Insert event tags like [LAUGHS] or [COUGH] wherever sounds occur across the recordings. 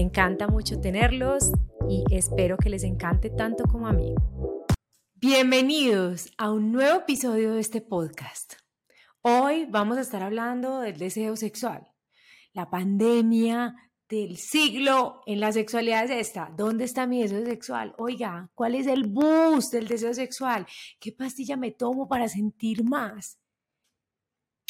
Me encanta mucho tenerlos y espero que les encante tanto como a mí. Bienvenidos a un nuevo episodio de este podcast. Hoy vamos a estar hablando del deseo sexual. La pandemia del siglo en la sexualidad es esta. ¿Dónde está mi deseo sexual? Oiga, ¿cuál es el bus del deseo sexual? ¿Qué pastilla me tomo para sentir más?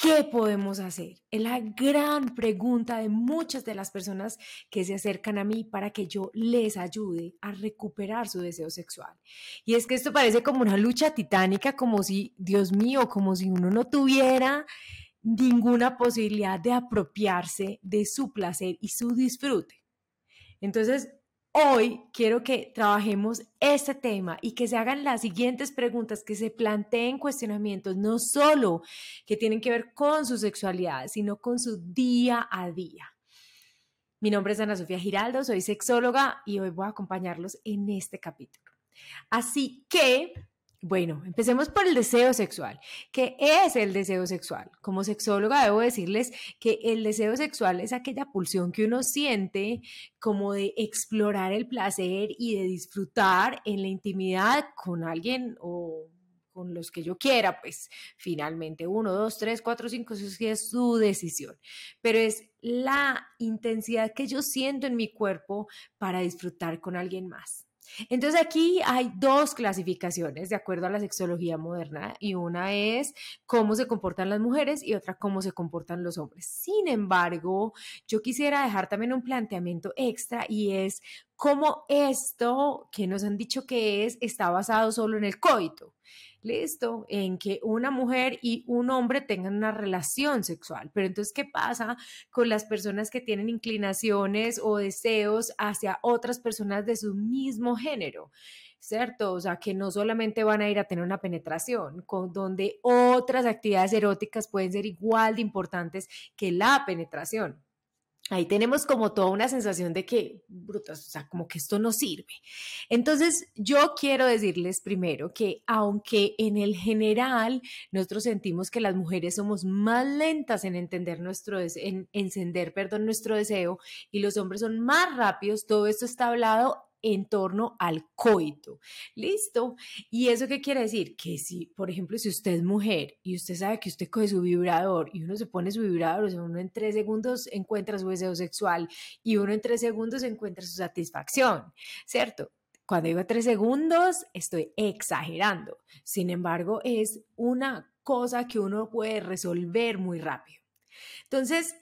¿Qué podemos hacer? Es la gran pregunta de muchas de las personas que se acercan a mí para que yo les ayude a recuperar su deseo sexual. Y es que esto parece como una lucha titánica, como si, Dios mío, como si uno no tuviera ninguna posibilidad de apropiarse de su placer y su disfrute. Entonces, Hoy quiero que trabajemos este tema y que se hagan las siguientes preguntas, que se planteen cuestionamientos, no solo que tienen que ver con su sexualidad, sino con su día a día. Mi nombre es Ana Sofía Giraldo, soy sexóloga y hoy voy a acompañarlos en este capítulo. Así que bueno, empecemos por el deseo sexual. ¿Qué es el deseo sexual? Como sexóloga debo decirles que el deseo sexual es aquella pulsión que uno siente como de explorar el placer y de disfrutar en la intimidad con alguien o con los que yo quiera, pues finalmente uno, dos, tres, cuatro, cinco, eso sí es su decisión, pero es la intensidad que yo siento en mi cuerpo para disfrutar con alguien más. Entonces aquí hay dos clasificaciones de acuerdo a la sexología moderna y una es cómo se comportan las mujeres y otra cómo se comportan los hombres. Sin embargo, yo quisiera dejar también un planteamiento extra y es cómo esto que nos han dicho que es está basado solo en el coito listo, en que una mujer y un hombre tengan una relación sexual. Pero entonces, ¿qué pasa con las personas que tienen inclinaciones o deseos hacia otras personas de su mismo género? ¿cierto? O sea, que no solamente van a ir a tener una penetración, con donde otras actividades eróticas pueden ser igual de importantes que la penetración ahí tenemos como toda una sensación de que, brutas, o sea, como que esto no sirve. Entonces, yo quiero decirles primero que aunque en el general nosotros sentimos que las mujeres somos más lentas en entender nuestro, en encender, perdón, nuestro deseo y los hombres son más rápidos, todo esto está hablado en torno al coito. ¿Listo? ¿Y eso qué quiere decir? Que si, por ejemplo, si usted es mujer y usted sabe que usted coge su vibrador y uno se pone su vibrador, o uno en tres segundos encuentra su deseo sexual y uno en tres segundos encuentra su satisfacción, ¿cierto? Cuando digo tres segundos, estoy exagerando. Sin embargo, es una cosa que uno puede resolver muy rápido. Entonces,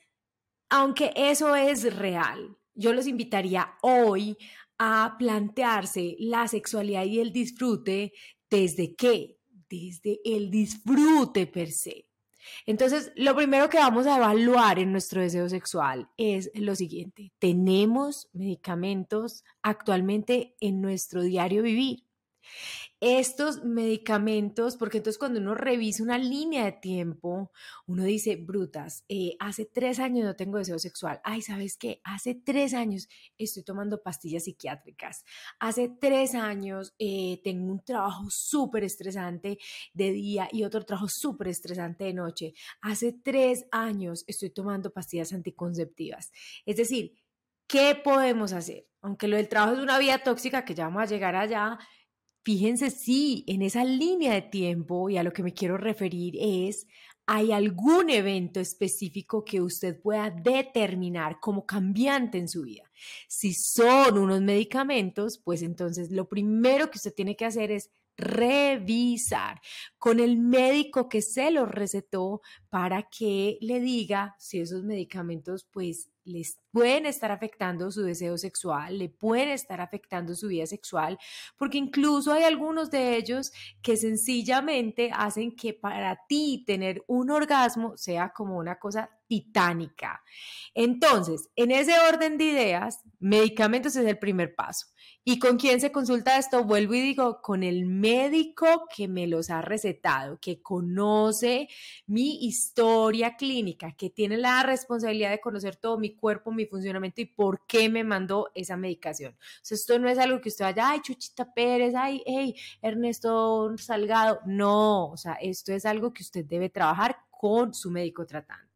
aunque eso es real, yo los invitaría hoy a plantearse la sexualidad y el disfrute desde qué? Desde el disfrute per se. Entonces, lo primero que vamos a evaluar en nuestro deseo sexual es lo siguiente. ¿Tenemos medicamentos actualmente en nuestro diario vivir? Estos medicamentos, porque entonces cuando uno revisa una línea de tiempo, uno dice, brutas, eh, hace tres años no tengo deseo sexual. Ay, ¿sabes qué? Hace tres años estoy tomando pastillas psiquiátricas. Hace tres años eh, tengo un trabajo súper estresante de día y otro trabajo súper estresante de noche. Hace tres años estoy tomando pastillas anticonceptivas. Es decir, ¿qué podemos hacer? Aunque lo del trabajo es una vía tóxica que ya vamos a llegar allá, Fíjense si en esa línea de tiempo y a lo que me quiero referir es, ¿hay algún evento específico que usted pueda determinar como cambiante en su vida? Si son unos medicamentos, pues entonces lo primero que usted tiene que hacer es revisar con el médico que se los recetó para que le diga si esos medicamentos pues les pueden estar afectando su deseo sexual, le pueden estar afectando su vida sexual, porque incluso hay algunos de ellos que sencillamente hacen que para ti tener un orgasmo sea como una cosa titánica. Entonces, en ese orden de ideas, medicamentos es el primer paso. ¿Y con quién se consulta esto? Vuelvo y digo, con el médico que me los ha recetado, que conoce mi historia clínica, que tiene la responsabilidad de conocer todo mi cuerpo, mi funcionamiento y por qué me mandó esa medicación. Sea, esto no es algo que usted vaya, ay, Chuchita Pérez, ay, hey, Ernesto Salgado. No, o sea, esto es algo que usted debe trabajar con su médico tratante.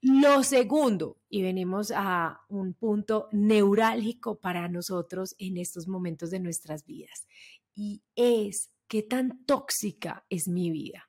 Lo segundo, y venimos a un punto neurálgico para nosotros en estos momentos de nuestras vidas, y es qué tan tóxica es mi vida.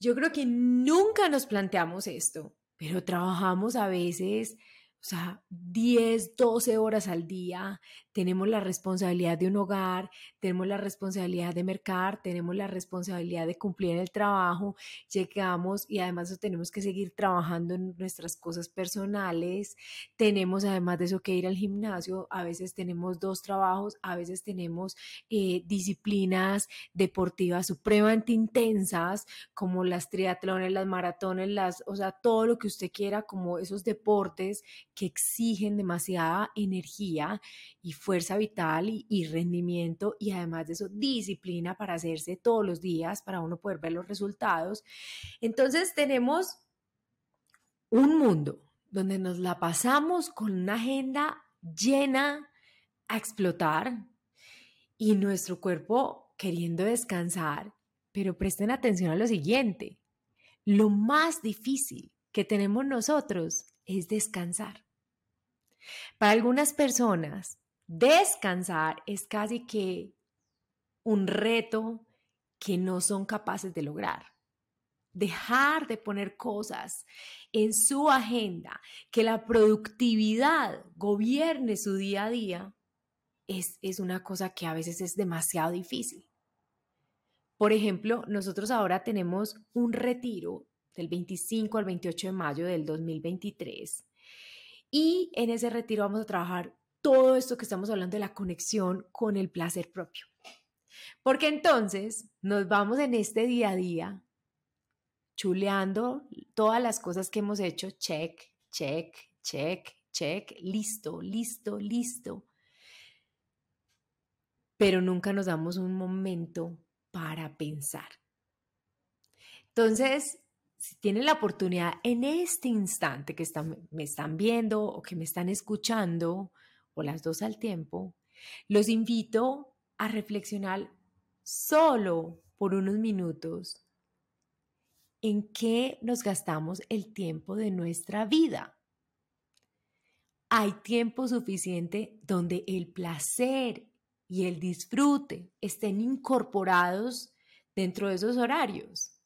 Yo creo que nunca nos planteamos esto, pero trabajamos a veces o sea, 10, 12 horas al día, tenemos la responsabilidad de un hogar, tenemos la responsabilidad de mercar, tenemos la responsabilidad de cumplir el trabajo, llegamos y además tenemos que seguir trabajando en nuestras cosas personales, tenemos además de eso que ir al gimnasio, a veces tenemos dos trabajos, a veces tenemos eh, disciplinas deportivas supremamente intensas como las triatlones, las maratones, las, o sea, todo lo que usted quiera como esos deportes que exigen demasiada energía y fuerza vital y, rendimiento y además de eso disciplina para hacerse todos los días para uno poder ver los resultados. Entonces tenemos un mundo donde nos la pasamos con una agenda llena a explotar y nuestro cuerpo queriendo descansar, pero presten atención a lo siguiente, lo más difícil que tenemos nosotros es descansar. Para algunas personas, descansar es casi que un reto que no son capaces de lograr. Dejar de poner cosas en su agenda, que la productividad gobierne su día a día, es, es una cosa que a veces es demasiado difícil. Por ejemplo, nosotros ahora tenemos un retiro del 25 al 28 de mayo del 2023 y en ese retiro vamos a trabajar todo esto que estamos hablando de la conexión con el placer propio. Porque entonces nos vamos en este día a día chuleando todas las cosas que hemos hecho, check, check, check, check, listo, listo, listo. Pero nunca nos damos un momento para pensar. Entonces, si tienen la oportunidad en este instante que están, me están viendo o que me están escuchando, o las dos al tiempo, los invito a reflexionar solo por unos minutos en qué nos gastamos el tiempo de nuestra vida. Hay tiempo suficiente donde el placer y el disfrute estén incorporados dentro de esos horarios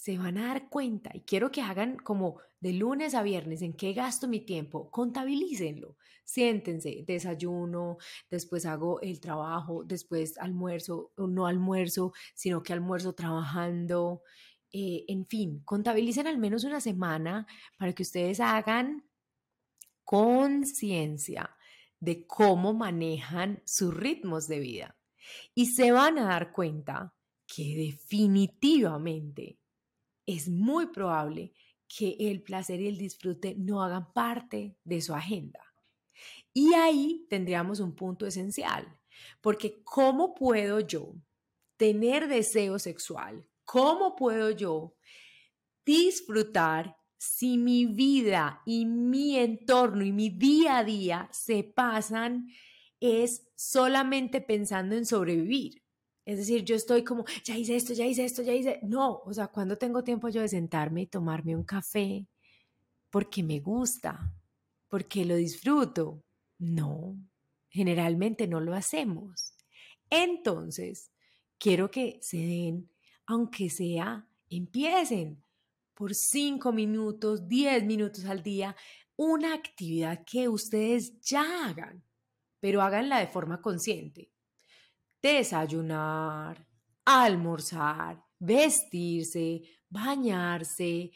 se van a dar cuenta y quiero que hagan como de lunes a viernes en qué gasto mi tiempo, contabilícenlo, siéntense, desayuno, después hago el trabajo, después almuerzo, no almuerzo, sino que almuerzo trabajando, eh, en fin, contabilicen al menos una semana para que ustedes hagan conciencia de cómo manejan sus ritmos de vida. Y se van a dar cuenta que definitivamente es muy probable que el placer y el disfrute no hagan parte de su agenda. Y ahí tendríamos un punto esencial, porque ¿cómo puedo yo tener deseo sexual? ¿Cómo puedo yo disfrutar si mi vida y mi entorno y mi día a día se pasan es solamente pensando en sobrevivir? Es decir, yo estoy como, ya hice esto, ya hice esto, ya hice. No, o sea, cuando tengo tiempo yo de sentarme y tomarme un café porque me gusta, porque lo disfruto. No, generalmente no lo hacemos. Entonces, quiero que se den, aunque sea, empiecen por cinco minutos, diez minutos al día, una actividad que ustedes ya hagan, pero háganla de forma consciente desayunar, almorzar, vestirse, bañarse,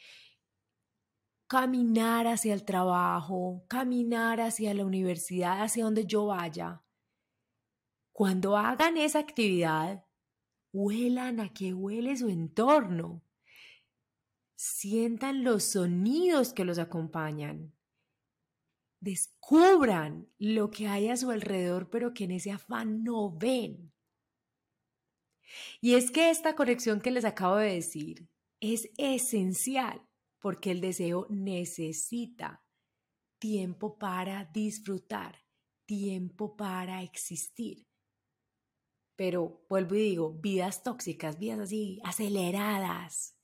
caminar hacia el trabajo, caminar hacia la universidad, hacia donde yo vaya, cuando hagan esa actividad, huelan a que huele su entorno. Sientan los sonidos que los acompañan. Descubran lo que hay a su alrededor, pero que en ese afán no ven. Y es que esta conexión que les acabo de decir es esencial porque el deseo necesita tiempo para disfrutar, tiempo para existir. Pero vuelvo y digo, vidas tóxicas, vidas así aceleradas,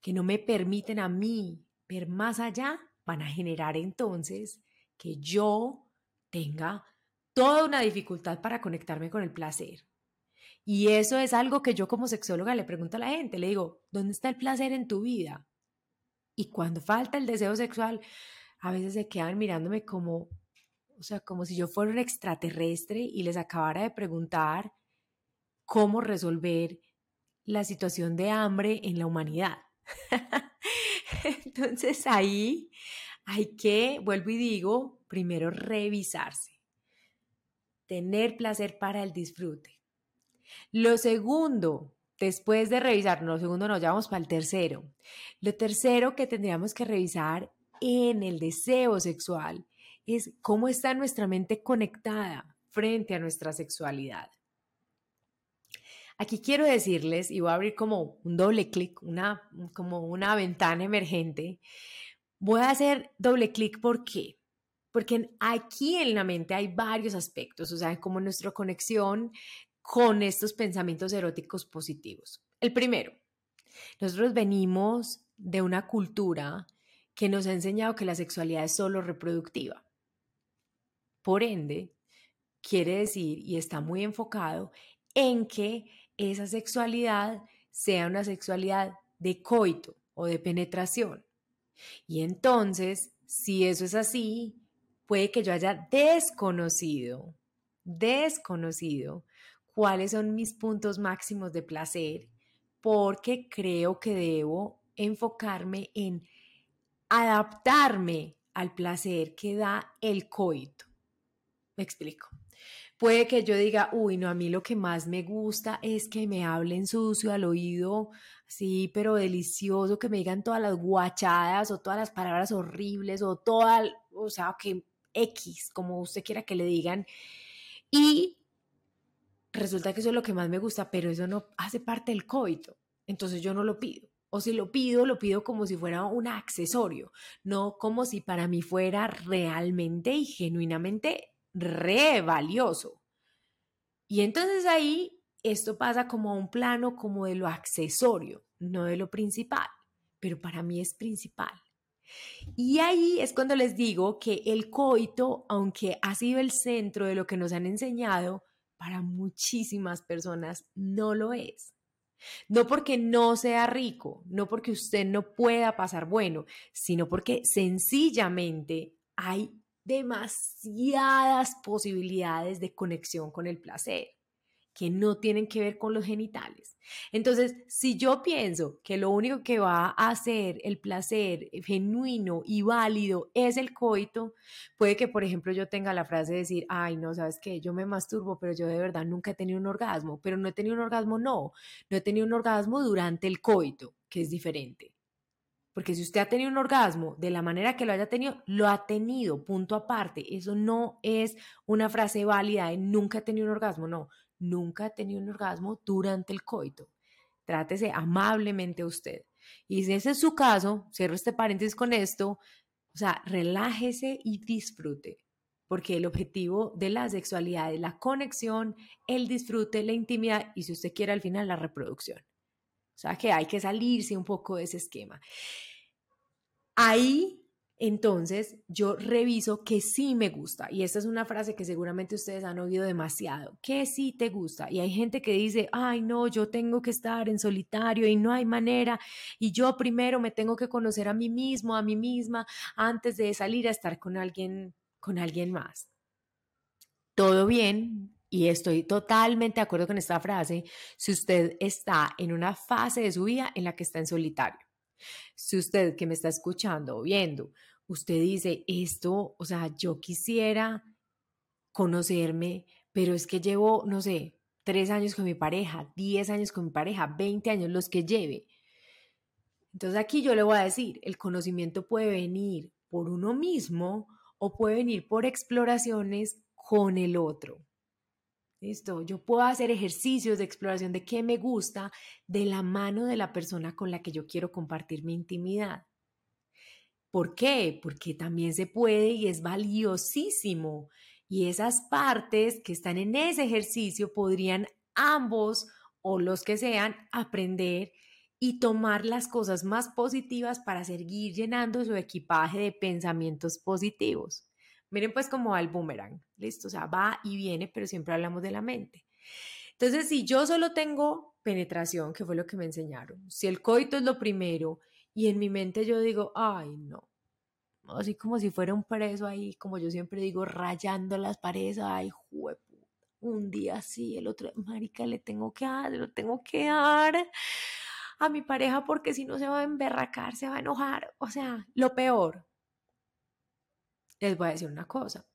que no me permiten a mí ver más allá, van a generar entonces que yo tenga toda una dificultad para conectarme con el placer. Y eso es algo que yo como sexóloga le pregunto a la gente, le digo, ¿dónde está el placer en tu vida? Y cuando falta el deseo sexual, a veces se quedan mirándome como, o sea, como si yo fuera un extraterrestre y les acabara de preguntar cómo resolver la situación de hambre en la humanidad. [LAUGHS] Entonces ahí hay que, vuelvo y digo, primero revisarse, tener placer para el disfrute. Lo segundo, después de revisar, no, segundo no, ya vamos para el tercero. Lo tercero que tendríamos que revisar en el deseo sexual es cómo está nuestra mente conectada frente a nuestra sexualidad. Aquí quiero decirles, y voy a abrir como un doble clic, una, como una ventana emergente. Voy a hacer doble clic, ¿por qué? Porque aquí en la mente hay varios aspectos, o sea, como nuestra conexión con estos pensamientos eróticos positivos. El primero, nosotros venimos de una cultura que nos ha enseñado que la sexualidad es solo reproductiva. Por ende, quiere decir, y está muy enfocado, en que esa sexualidad sea una sexualidad de coito o de penetración. Y entonces, si eso es así, puede que yo haya desconocido, desconocido cuáles son mis puntos máximos de placer, porque creo que debo enfocarme en adaptarme al placer que da el coito. Me explico. Puede que yo diga, uy, no, a mí lo que más me gusta es que me hablen sucio al oído, sí, pero delicioso, que me digan todas las guachadas o todas las palabras horribles o toda, o sea, que X, como usted quiera que le digan. Y resulta que eso es lo que más me gusta, pero eso no hace parte del coito. Entonces yo no lo pido. O si lo pido, lo pido como si fuera un accesorio, no como si para mí fuera realmente y genuinamente re valioso. Y entonces ahí esto pasa como a un plano como de lo accesorio, no de lo principal, pero para mí es principal. Y ahí es cuando les digo que el coito, aunque ha sido el centro de lo que nos han enseñado, para muchísimas personas no lo es. No porque no sea rico, no porque usted no pueda pasar bueno, sino porque sencillamente hay demasiadas posibilidades de conexión con el placer que no tienen que ver con los genitales. Entonces, si yo pienso que lo único que va a hacer el placer genuino y válido es el coito, puede que, por ejemplo, yo tenga la frase de decir, ay, no, sabes qué, yo me masturbo, pero yo de verdad nunca he tenido un orgasmo, pero no he tenido un orgasmo, no, no he tenido un orgasmo durante el coito, que es diferente. Porque si usted ha tenido un orgasmo de la manera que lo haya tenido, lo ha tenido, punto aparte. Eso no es una frase válida de nunca he tenido un orgasmo, no nunca ha tenido un orgasmo durante el coito. Trátese amablemente a usted. Y si ese es su caso, cierro este paréntesis con esto, o sea, relájese y disfrute, porque el objetivo de la sexualidad es la conexión, el disfrute, la intimidad y si usted quiere al final la reproducción. O sea que hay que salirse un poco de ese esquema. Ahí entonces yo reviso que sí me gusta. Y esta es una frase que seguramente ustedes han oído demasiado, que sí te gusta. Y hay gente que dice, ay no, yo tengo que estar en solitario y no hay manera. Y yo primero me tengo que conocer a mí mismo, a mí misma, antes de salir a estar con alguien, con alguien más. Todo bien. Y estoy totalmente de acuerdo con esta frase si usted está en una fase de su vida en la que está en solitario. Si usted que me está escuchando o viendo, usted dice esto, o sea, yo quisiera conocerme, pero es que llevo, no sé, tres años con mi pareja, diez años con mi pareja, veinte años, los que lleve. Entonces aquí yo le voy a decir, el conocimiento puede venir por uno mismo o puede venir por exploraciones con el otro. Listo, yo puedo hacer ejercicios de exploración de qué me gusta de la mano de la persona con la que yo quiero compartir mi intimidad. ¿Por qué? Porque también se puede y es valiosísimo. Y esas partes que están en ese ejercicio podrían ambos o los que sean aprender y tomar las cosas más positivas para seguir llenando su equipaje de pensamientos positivos. Miren pues cómo va el boomerang, listo, o sea, va y viene, pero siempre hablamos de la mente. Entonces, si yo solo tengo penetración, que fue lo que me enseñaron, si el coito es lo primero y en mi mente yo digo, ay, no, así como si fuera un preso ahí, como yo siempre digo, rayando las paredes, ay, juepu, un día sí, el otro, marica, le tengo que dar, lo tengo que dar a mi pareja porque si no se va a emberracar, se va a enojar, o sea, lo peor, les voy a decir una cosa.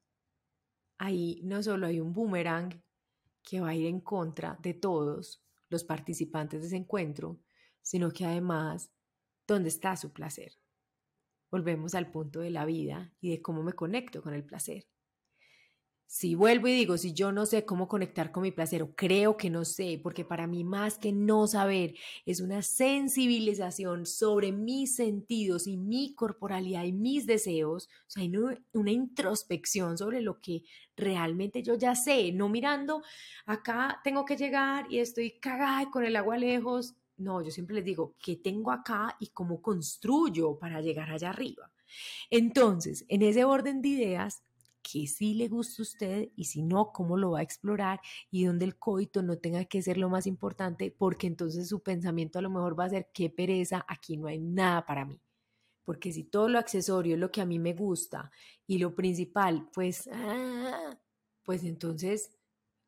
Ahí no solo hay un boomerang que va a ir en contra de todos los participantes de ese encuentro, sino que además, ¿dónde está su placer? Volvemos al punto de la vida y de cómo me conecto con el placer. Si vuelvo y digo, si yo no sé cómo conectar con mi placer o creo que no sé, porque para mí más que no saber es una sensibilización sobre mis sentidos y mi corporalidad y mis deseos, o sea, hay una introspección sobre lo que realmente yo ya sé, no mirando, acá tengo que llegar y estoy cagada con el agua lejos. No, yo siempre les digo, ¿qué tengo acá y cómo construyo para llegar allá arriba? Entonces, en ese orden de ideas, que sí le gusta a usted y si no, cómo lo va a explorar y donde el coito no tenga que ser lo más importante, porque entonces su pensamiento a lo mejor va a ser, qué pereza, aquí no hay nada para mí. Porque si todo lo accesorio es lo que a mí me gusta y lo principal, pues, ah, pues entonces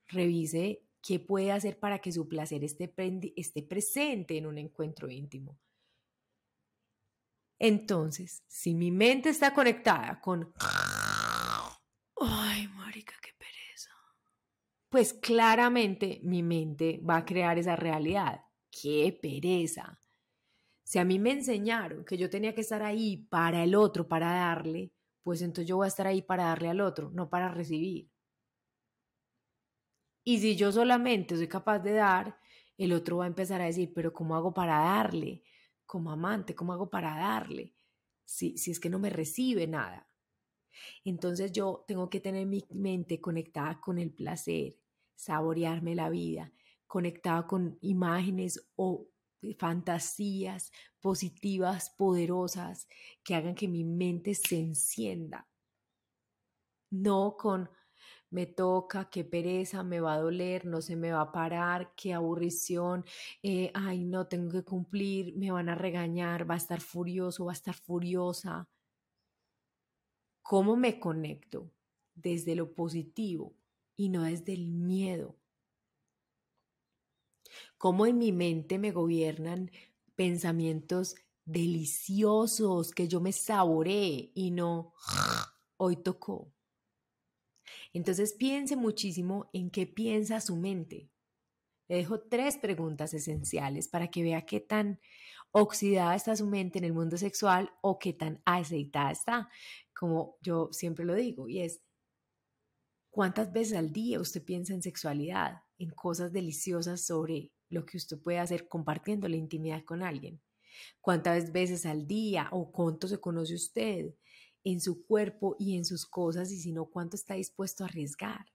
revise qué puede hacer para que su placer esté, esté presente en un encuentro íntimo. Entonces, si mi mente está conectada con ay, marica, qué pereza. Pues claramente mi mente va a crear esa realidad. Qué pereza. Si a mí me enseñaron que yo tenía que estar ahí para el otro, para darle, pues entonces yo voy a estar ahí para darle al otro, no para recibir. Y si yo solamente soy capaz de dar, el otro va a empezar a decir, pero ¿cómo hago para darle? Como amante, ¿cómo hago para darle? Si, si es que no me recibe nada. Entonces yo tengo que tener mi mente conectada con el placer, saborearme la vida, conectada con imágenes o fantasías positivas, poderosas, que hagan que mi mente se encienda. No con me toca, qué pereza, me va a doler, no se me va a parar, qué aburrición, eh, ay, no tengo que cumplir, me van a regañar, va a estar furioso, va a estar furiosa. ¿Cómo me conecto? Desde lo positivo y no desde el miedo. ¿Cómo en mi mente me gobiernan pensamientos deliciosos que yo me saboree y no hoy tocó? Entonces piense muchísimo en qué piensa su mente. Le dejo tres preguntas esenciales para que vea qué tan oxidada está su mente en el mundo sexual o qué tan aceitada está como yo siempre lo digo, y es, ¿cuántas veces al día usted piensa en sexualidad, en cosas deliciosas sobre lo que usted puede hacer compartiendo la intimidad con alguien? ¿Cuántas veces al día o cuánto se conoce usted en su cuerpo y en sus cosas y si no, cuánto está dispuesto a arriesgar?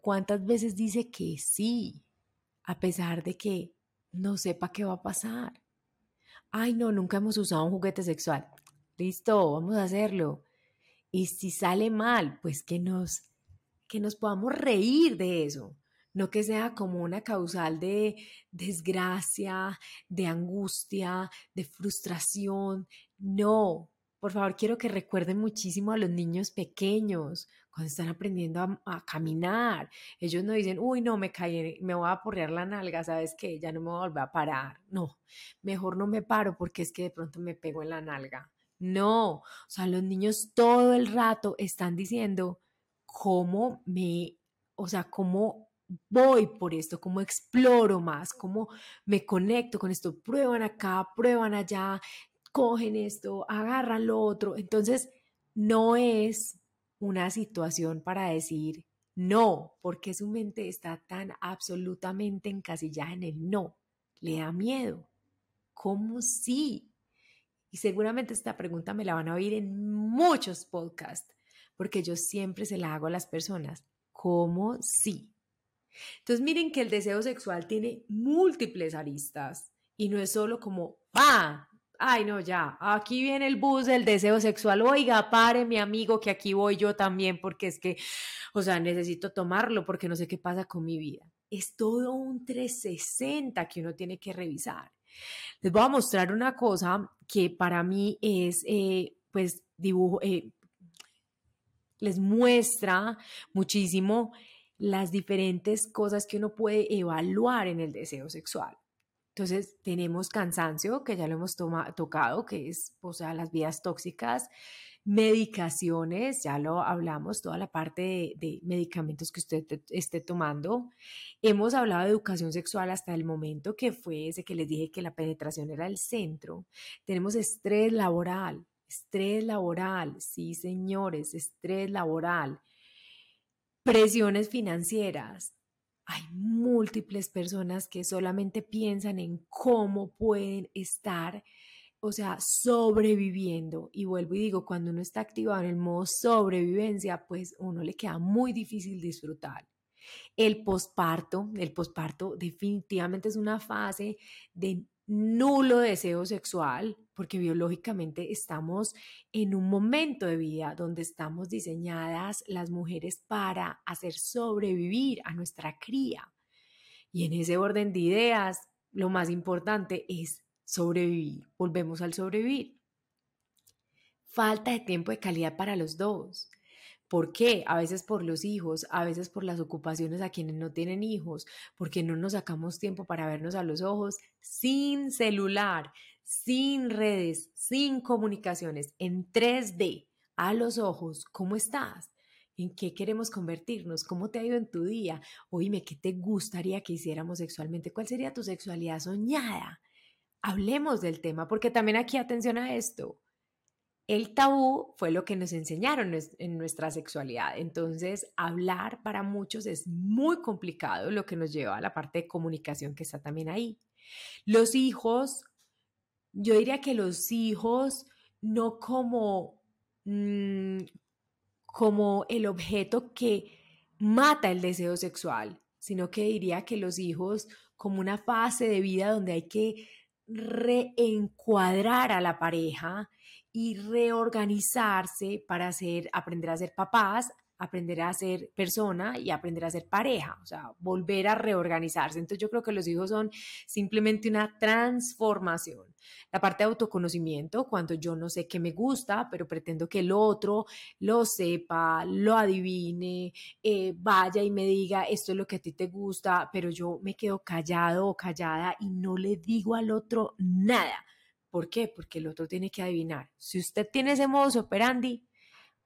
¿Cuántas veces dice que sí, a pesar de que no sepa qué va a pasar? Ay, no, nunca hemos usado un juguete sexual listo, vamos a hacerlo. Y si sale mal, pues que nos, que nos podamos reír de eso, no que sea como una causal de desgracia, de angustia, de frustración. No, por favor, quiero que recuerden muchísimo a los niños pequeños cuando están aprendiendo a, caminar. Ellos no dicen, uy, no, me caí, me voy a porrear la nalga, ¿sabes qué? Ya no me voy a volver a parar. No, mejor no me paro porque es que de pronto me pego en la nalga. No, o sea, los niños todo el rato están diciendo cómo me, o sea, cómo voy por esto, cómo exploro más, cómo me conecto con esto, prueban acá, prueban allá, cogen esto, agarran lo otro. Entonces, no es una situación para decir no, porque su mente está tan absolutamente encasillada en el no. Le da miedo. ¿Cómo sí? Y seguramente esta pregunta me la van a oír en muchos podcasts, porque yo siempre se la hago a las personas. ¿Cómo sí? Entonces miren que el deseo sexual tiene múltiples aristas y no es solo como, ah, ay no, ya, aquí viene el bus del deseo sexual, oiga, pare mi amigo que aquí voy yo también porque es que, o sea, necesito tomarlo porque no sé qué pasa con mi vida. Es todo un 360 que uno tiene que revisar. Les voy a mostrar una cosa que para mí es, eh, pues, dibujo, eh, les muestra muchísimo las diferentes cosas que uno puede evaluar en el deseo sexual. Entonces, tenemos cansancio, que ya lo hemos tocado, que es, o sea, las vías tóxicas, medicaciones, ya lo hablamos, toda la parte de, medicamentos que usted esté tomando. Hemos hablado de educación sexual hasta el momento que fue ese que les dije que la penetración era el centro. Tenemos estrés laboral, estrés laboral, sí señores, estrés laboral. Presiones financieras, hay múltiples personas que solamente piensan en cómo pueden estar, o sea, sobreviviendo. Y vuelvo y digo, cuando uno está activado en el modo sobrevivencia, pues uno le queda muy difícil disfrutar. El posparto, el posparto definitivamente es una fase de nulo deseo sexual, porque biológicamente estamos en un momento de vida donde estamos diseñadas las mujeres para hacer sobrevivir a nuestra cría. Y en ese orden de ideas, lo más importante es sobrevivir. Volvemos al sobrevivir. Falta de tiempo de calidad para los dos. ¿Por qué? A veces por los hijos, a veces por las ocupaciones a quienes no tienen hijos, porque no nos sacamos tiempo para vernos a los ojos sin celular, sin redes, sin comunicaciones, en 3D, a los ojos. ¿Cómo estás? ¿En qué queremos convertirnos? ¿Cómo te ha ido en tu día? Oíme, ¿qué te gustaría que hiciéramos sexualmente? ¿Cuál sería tu sexualidad soñada? Hablemos del tema, porque también aquí atención a esto. El tabú fue lo que nos enseñaron en nuestra sexualidad. Entonces, hablar para muchos es muy complicado, lo que nos lleva a la parte de comunicación que está también ahí. Los hijos, yo diría que los hijos no como, mm, como el objeto que mata el deseo sexual, sino que diría que los hijos como una fase de vida donde hay que reencuadrar a la pareja y reorganizarse para hacer, aprender a ser papás, aprender a ser persona y aprender a ser pareja, o sea, volver a reorganizarse. Entonces yo creo que los hijos son simplemente una transformación. La parte de autoconocimiento, cuando yo no sé qué me gusta, pero pretendo que el otro lo sepa, lo adivine, eh, vaya y me diga, esto es lo que a ti te gusta, pero yo me quedo callado o callada y no le digo al otro nada ¿Por qué? Porque el otro tiene que adivinar. Si usted tiene ese modo operandi,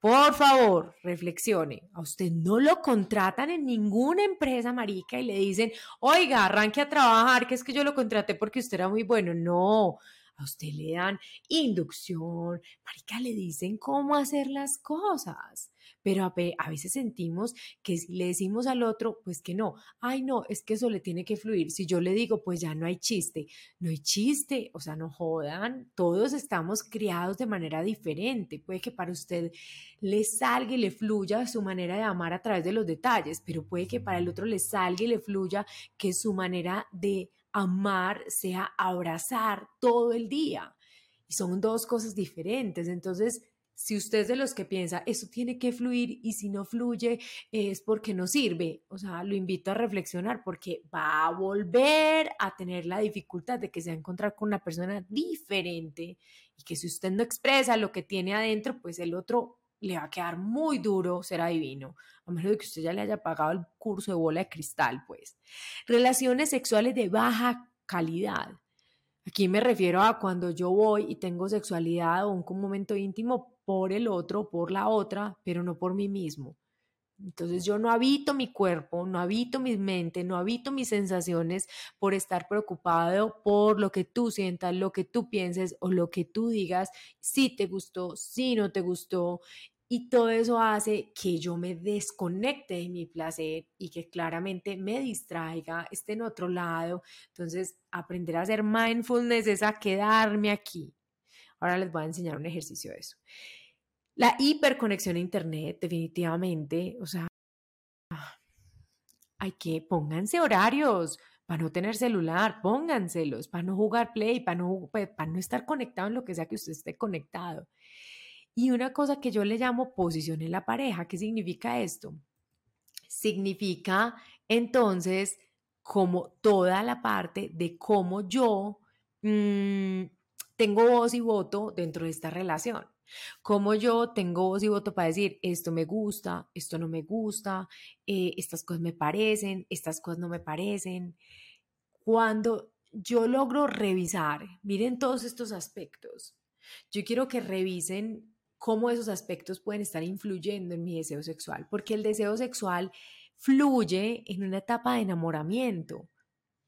por favor, reflexione. A usted no lo contratan en ninguna empresa marica y le dicen, oiga, arranque a trabajar, que es que yo lo contraté porque usted era muy bueno. No, a usted le dan inducción, marica, le dicen cómo hacer las cosas pero a, veces sentimos que si le decimos al otro, pues que no, ay no, es que eso le tiene que fluir. Si yo le digo, pues ya no hay chiste, no hay chiste, o sea, no jodan, todos estamos criados de manera diferente. Puede que para usted le salga y le fluya su manera de amar a través de los detalles, pero puede que para el otro le salga y le fluya que su manera de amar sea abrazar todo el día. Y son dos cosas diferentes. Entonces, si usted es de los que piensa, eso tiene que fluir y si no fluye es porque no sirve, o sea, lo invito a reflexionar porque va a volver a tener la dificultad de que se va a encontrar con una persona diferente y que si usted no expresa lo que tiene adentro, pues el otro le va a quedar muy duro ser adivino, a menos de que usted ya le haya pagado el curso de bola de cristal, pues. Relaciones sexuales de baja calidad. Aquí me refiero a cuando yo voy y tengo sexualidad o un momento íntimo por el otro, por la otra, pero no por mí mismo. Entonces yo no habito mi cuerpo, no habito mi mente, no habito mis sensaciones por estar preocupado por lo que tú sientas, lo que tú pienses o lo que tú digas, si te gustó, si no te gustó. Y todo eso hace que yo me desconecte de mi placer y que claramente me distraiga, esté en otro lado. Entonces, aprender a hacer mindfulness es a quedarme aquí. Ahora les voy a enseñar un ejercicio de eso. La hiperconexión a Internet, definitivamente, o sea, hay que pónganse horarios para no tener celular, pónganselos, para no jugar play, para no, pues, para no estar conectado en lo que sea que usted esté conectado. Y una cosa que yo le llamo posición en la pareja, ¿qué significa esto? Significa entonces como toda la parte de cómo yo mmm, tengo voz y voto dentro de esta relación. Como yo tengo voz y voto para decir, esto me gusta, esto no me gusta, eh, estas cosas me parecen, estas cosas no me parecen. Cuando yo logro revisar, miren todos estos aspectos, yo quiero que revisen cómo esos aspectos pueden estar influyendo en mi deseo sexual, porque el deseo sexual fluye en una etapa de enamoramiento.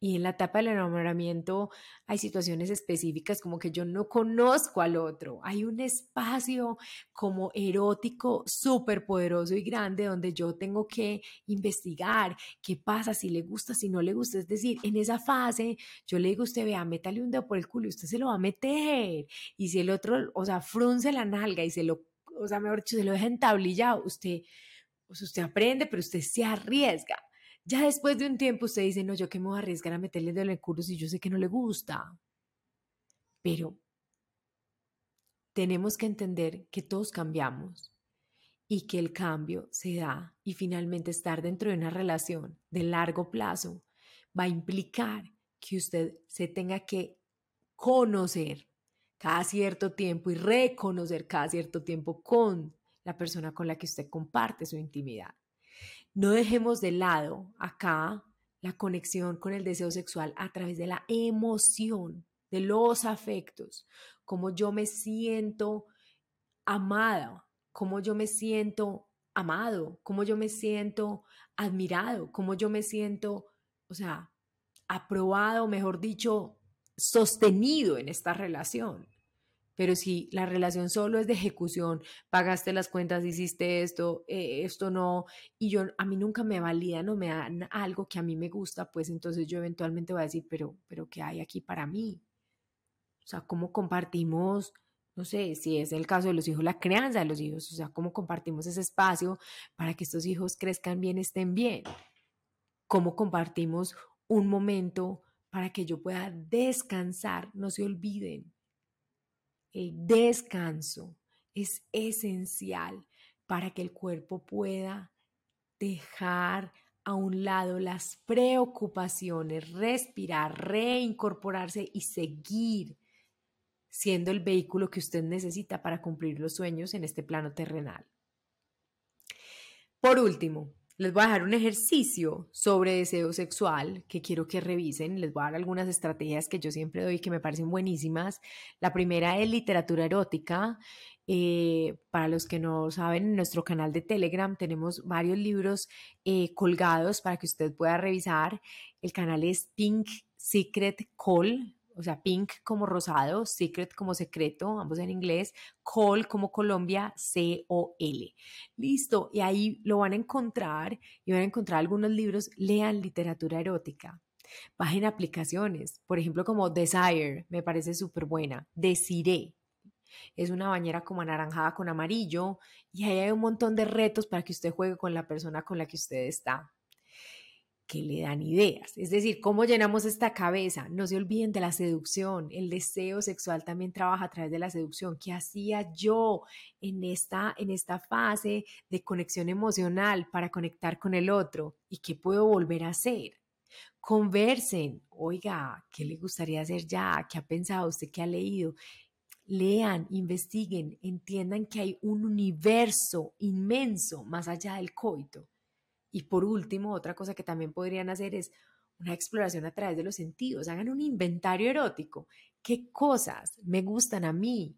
Y en la etapa del enamoramiento hay situaciones específicas como que yo no conozco al otro. Hay un espacio como erótico súper poderoso y grande donde yo tengo que investigar qué pasa, si le gusta, si no le gusta. Es decir, en esa fase yo le digo a usted, vea, métale un dedo por el culo y usted se lo va a meter. Y si el otro, o sea, frunce la nalga y se lo, o sea, mejor dicho, se lo deja entablillado, usted, pues usted aprende, pero usted se arriesga. Ya después de un tiempo usted dice, no, yo que me voy a arriesgar a meterle de el culo si yo sé que no le gusta. Pero tenemos que entender que todos cambiamos y que el cambio se da y finalmente estar dentro de una relación de largo plazo va a implicar que usted se tenga que conocer cada cierto tiempo y reconocer cada cierto tiempo con la persona con la que usted comparte su intimidad. No dejemos de lado acá la conexión con el deseo sexual a través de la emoción, de los afectos, como yo me siento amada, como yo me siento amado, como yo me siento admirado, como yo me siento, o sea, aprobado, mejor dicho, sostenido en esta relación. Pero si la relación solo es de ejecución, pagaste las cuentas, hiciste esto, eh, esto no, y yo a mí nunca me valida, no me dan algo que a mí me gusta, pues entonces yo eventualmente voy a decir, pero, pero ¿qué hay aquí para mí? O sea, ¿cómo compartimos, no sé, si es el caso de los hijos, la crianza de los hijos? O sea, ¿cómo compartimos ese espacio para que estos hijos crezcan bien, estén bien? ¿Cómo compartimos un momento para que yo pueda descansar? No se olviden, el descanso es esencial para que el cuerpo pueda dejar a un lado las preocupaciones, respirar, reincorporarse y seguir siendo el vehículo que usted necesita para cumplir los sueños en este plano terrenal. Por último, les voy a dejar un ejercicio sobre deseo sexual que quiero que revisen. Les voy a dar algunas estrategias que yo siempre doy que me parecen buenísimas. La primera es literatura erótica. Eh, para los que no saben, en nuestro canal de Telegram tenemos varios libros eh, colgados para que usted pueda revisar. El canal es Pink Secret Call, o sea, pink como rosado, secret como secreto, ambos en inglés, call como Colombia, C-O-L. Listo, y ahí lo van a encontrar y van a encontrar algunos libros, lean literatura erótica. Bajen aplicaciones, por ejemplo como Desire, me parece súper buena, Desiré, es una bañera como anaranjada con amarillo y ahí hay un montón de retos para que usted juegue con la persona con la que usted está. Que le dan ideas. Es decir, ¿cómo llenamos esta cabeza? No se olviden de la seducción. El deseo sexual también trabaja a través de la seducción. ¿Qué hacía yo en esta, en esta fase de conexión emocional para conectar con el otro? ¿Y qué puedo volver a hacer? Conversen. Oiga, ¿qué le gustaría hacer ya? ¿Qué ha pensado usted? ¿Qué ha leído? Lean, investiguen, entiendan que hay un universo inmenso más allá del coito y por último, otra cosa que también podrían hacer es una exploración a través de los sentidos. Hagan un inventario erótico. ¿Qué cosas me gustan a mí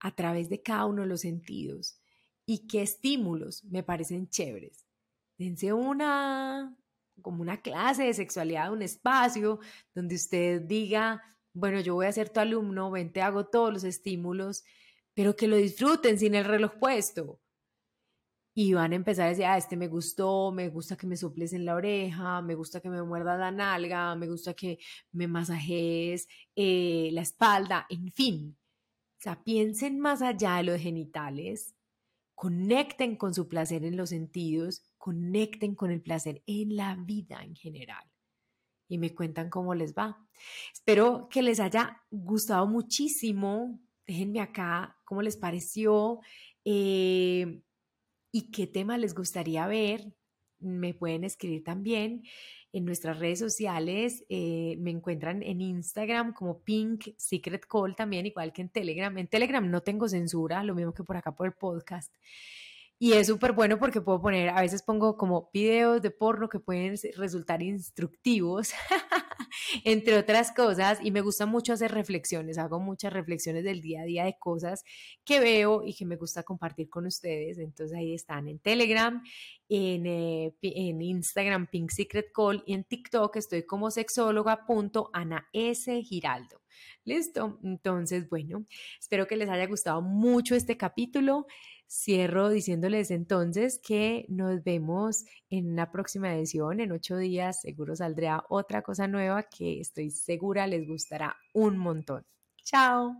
a través de cada uno de los sentidos? ¿Y qué estímulos me parecen chéveres? Dense una, como una clase de sexualidad, un espacio donde usted diga, bueno, yo voy a ser tu alumno, ven, te hago todos los estímulos, pero que lo disfruten sin el reloj puesto y van a empezar a decir, ah, este me gustó, me gusta que me soples en la oreja, me gusta que me muerdas la nalga, me gusta que me masajes eh, la espalda, en fin. O sea, piensen más allá de los genitales, conecten con su placer en los sentidos, conecten con el placer en la vida en general. Y me cuentan cómo les va. Espero que les haya gustado muchísimo. Déjenme acá cómo les pareció. Eh, y qué tema les gustaría ver. Me pueden escribir también en nuestras redes sociales. Eh, me encuentran en Instagram como Pink Secret Call también, igual que en Telegram. En Telegram no tengo censura, lo mismo que por acá por el podcast. Y es súper bueno porque puedo poner, a veces pongo como videos de porno que pueden resultar instructivos, [LAUGHS] [LAUGHS] entre otras cosas, y me gusta mucho hacer reflexiones, hago muchas reflexiones del día a día de cosas que veo y que me gusta compartir con ustedes. Entonces ahí están en Telegram, en, eh, en Instagram Pink Secret Call y en TikTok estoy como sexóloga.ana S. Giraldo. Listo, entonces bueno, espero que les haya gustado mucho este capítulo. Cierro diciéndoles entonces que nos vemos en una próxima edición. En ocho días seguro saldrá otra cosa nueva que estoy segura les gustará un montón. Chao.